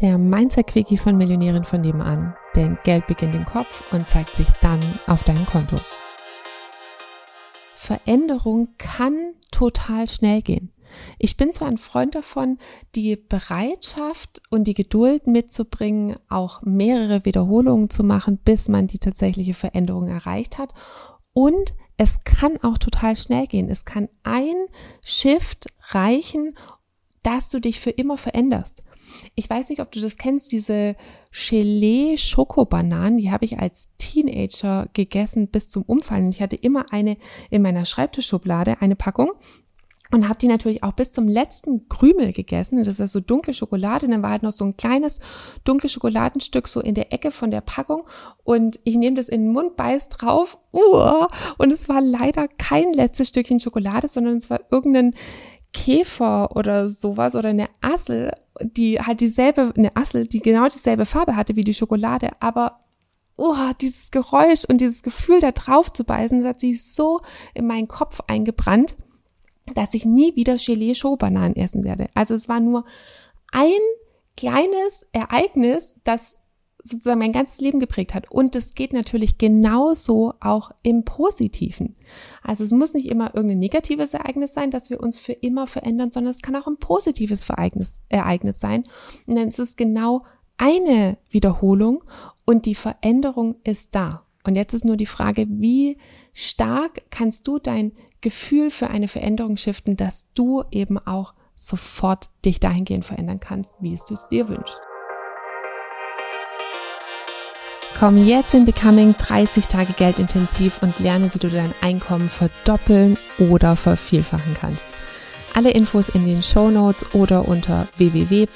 der Mindset-Quickie von Millionären von nebenan. Denn Geld beginnt im Kopf und zeigt sich dann auf deinem Konto. Veränderung kann total schnell gehen. Ich bin zwar ein Freund davon, die Bereitschaft und die Geduld mitzubringen, auch mehrere Wiederholungen zu machen, bis man die tatsächliche Veränderung erreicht hat. Und es kann auch total schnell gehen. Es kann ein Shift reichen, dass du dich für immer veränderst. Ich weiß nicht, ob du das kennst, diese Gelee-Schokobananen, die habe ich als Teenager gegessen bis zum Umfallen. Ich hatte immer eine in meiner Schreibtischschublade, eine Packung und habe die natürlich auch bis zum letzten Krümel gegessen. Das ist so dunkle Schokolade. Und dann war halt noch so ein kleines dunkles Schokoladenstück so in der Ecke von der Packung. Und ich nehme das in den Mund, beiß drauf. Uh, und es war leider kein letztes Stückchen Schokolade, sondern es war irgendein Käfer oder sowas oder eine Assel, die halt dieselbe, eine Assel, die genau dieselbe Farbe hatte wie die Schokolade, aber oh, dieses Geräusch und dieses Gefühl da drauf zu beißen, das hat sich so in meinen Kopf eingebrannt, dass ich nie wieder Gelee-Schokobananen essen werde. Also es war nur ein kleines Ereignis, das sozusagen mein ganzes Leben geprägt hat. Und das geht natürlich genauso auch im Positiven. Also es muss nicht immer irgendein negatives Ereignis sein, dass wir uns für immer verändern, sondern es kann auch ein positives Ereignis, Ereignis sein. Und dann ist es genau eine Wiederholung und die Veränderung ist da. Und jetzt ist nur die Frage, wie stark kannst du dein Gefühl für eine Veränderung shiften, dass du eben auch sofort dich dahingehend verändern kannst, wie es du es dir wünschst. Komm jetzt in Becoming 30 Tage Geld intensiv und lerne, wie du dein Einkommen verdoppeln oder vervielfachen kannst. Alle Infos in den Show Notes oder unter www.m-vn.de.